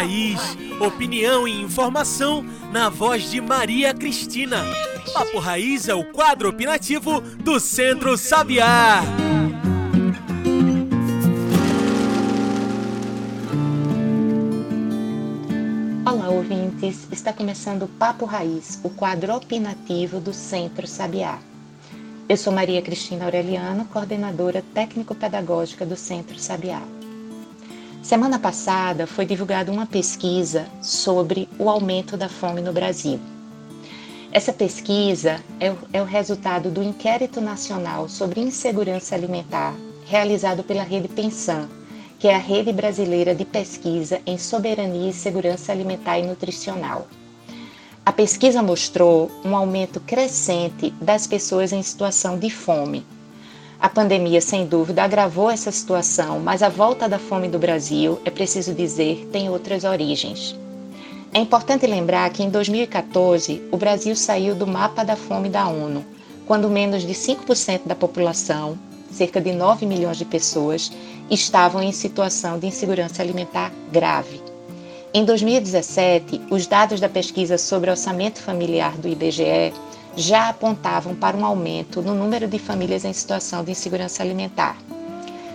Raiz. Opinião e informação na voz de Maria Cristina. Papo Raiz é o quadro opinativo do Centro Sabiá. Olá, ouvintes. Está começando o Papo Raiz, o quadro opinativo do Centro Sabiá. Eu sou Maria Cristina Aureliano, coordenadora técnico-pedagógica do Centro Sabiá. Semana passada foi divulgada uma pesquisa sobre o aumento da fome no Brasil. Essa pesquisa é o, é o resultado do Inquérito Nacional sobre Insegurança Alimentar, realizado pela Rede Pensan, que é a rede brasileira de pesquisa em soberania e segurança alimentar e nutricional. A pesquisa mostrou um aumento crescente das pessoas em situação de fome, a pandemia, sem dúvida, agravou essa situação, mas a volta da fome do Brasil, é preciso dizer, tem outras origens. É importante lembrar que em 2014 o Brasil saiu do mapa da fome da ONU, quando menos de 5% da população, cerca de 9 milhões de pessoas, estavam em situação de insegurança alimentar grave. Em 2017, os dados da pesquisa sobre orçamento familiar do IBGE já apontavam para um aumento no número de famílias em situação de insegurança alimentar.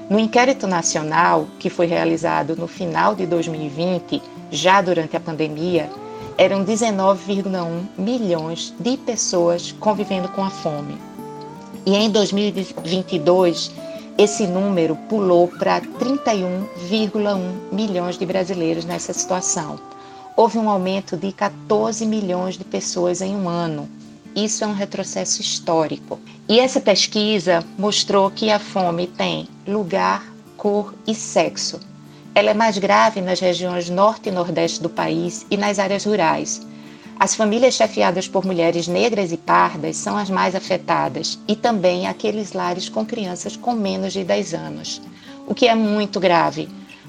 No inquérito nacional, que foi realizado no final de 2020, já durante a pandemia, eram 19,1 milhões de pessoas convivendo com a fome. E em 2022, esse número pulou para 31,1 milhões de brasileiros nessa situação. Houve um aumento de 14 milhões de pessoas em um ano, isso é um retrocesso histórico. E essa pesquisa mostrou que a fome tem lugar, cor e sexo. Ela é mais grave nas regiões norte e nordeste do país e nas áreas rurais. As famílias chefiadas por mulheres negras e pardas são as mais afetadas, e também aqueles lares com crianças com menos de 10 anos. O que é muito grave.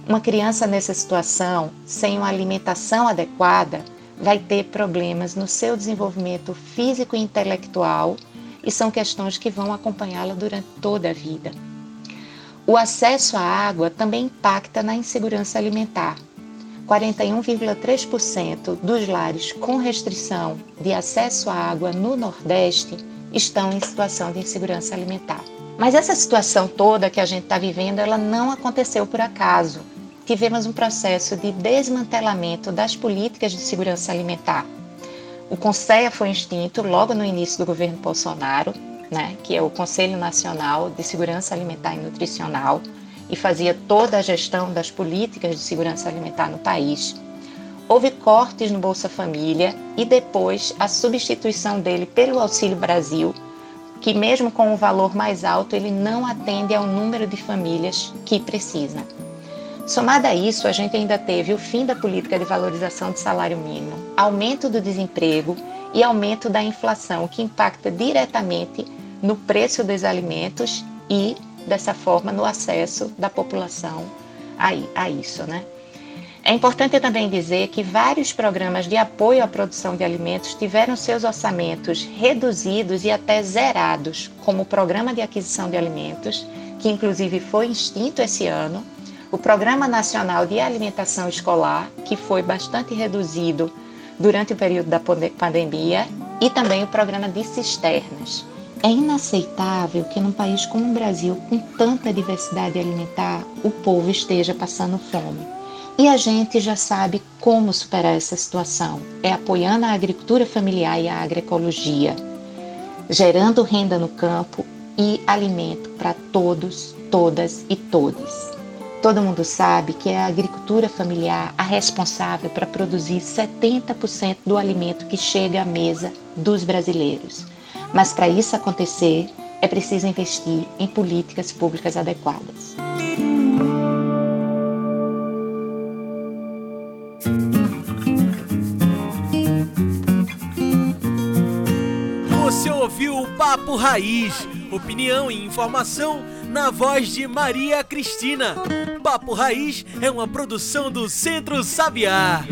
Uma criança nessa situação, sem uma alimentação adequada, vai ter problemas no seu desenvolvimento físico e intelectual e são questões que vão acompanhá-la durante toda a vida. O acesso à água também impacta na insegurança alimentar. 41,3% dos lares com restrição de acesso à água no Nordeste estão em situação de insegurança alimentar. Mas essa situação toda que a gente está vivendo, ela não aconteceu por acaso tivemos um processo de desmantelamento das políticas de segurança alimentar. O CONSEA foi extinto logo no início do governo Bolsonaro, né, que é o Conselho Nacional de Segurança Alimentar e Nutricional, e fazia toda a gestão das políticas de segurança alimentar no país. Houve cortes no Bolsa Família e depois a substituição dele pelo Auxílio Brasil, que mesmo com o valor mais alto, ele não atende ao número de famílias que precisa. Somada a isso, a gente ainda teve o fim da política de valorização do salário mínimo, aumento do desemprego e aumento da inflação, que impacta diretamente no preço dos alimentos e, dessa forma, no acesso da população a, a isso, né? É importante também dizer que vários programas de apoio à produção de alimentos tiveram seus orçamentos reduzidos e até zerados, como o Programa de Aquisição de Alimentos, que inclusive foi extinto esse ano, o Programa Nacional de Alimentação Escolar, que foi bastante reduzido durante o período da pandemia, e também o programa de cisternas. É inaceitável que num país como o Brasil, com tanta diversidade alimentar, o povo esteja passando fome. E a gente já sabe como superar essa situação: é apoiando a agricultura familiar e a agroecologia, gerando renda no campo e alimento para todos, todas e todos. Todo mundo sabe que é a agricultura familiar a responsável para produzir 70% do alimento que chega à mesa dos brasileiros. Mas para isso acontecer, é preciso investir em políticas públicas adequadas. Você ouviu o Papo Raiz, opinião e informação na voz de Maria Cristina. Papo Raiz é uma produção do Centro Sabiá.